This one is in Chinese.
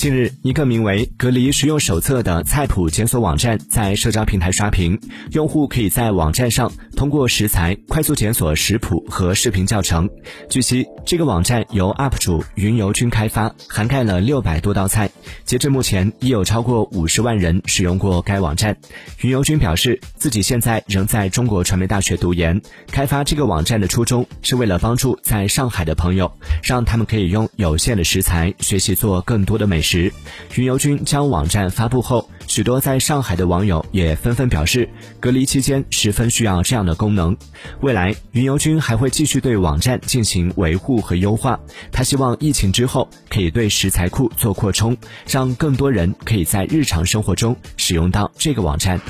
近日，一个名为“隔离食用手册”的菜谱检索网站在社交平台刷屏。用户可以在网站上通过食材快速检索食谱和视频教程。据悉，这个网站由 UP 主云游君开发，涵盖了六百多道菜。截至目前，已有超过五十万人使用过该网站。云游君表示，自己现在仍在中国传媒大学读研。开发这个网站的初衷是为了帮助在上海的朋友，让他们可以用有限的食材学习做更多的美食。云游君将网站发布后，许多在上海的网友也纷纷表示，隔离期间十分需要这样的功能。未来，云游君还会继续对网站进行维护和优化。他希望疫情之后可以对食材库做扩充，让更多人可以在日常生活中使用到这个网站。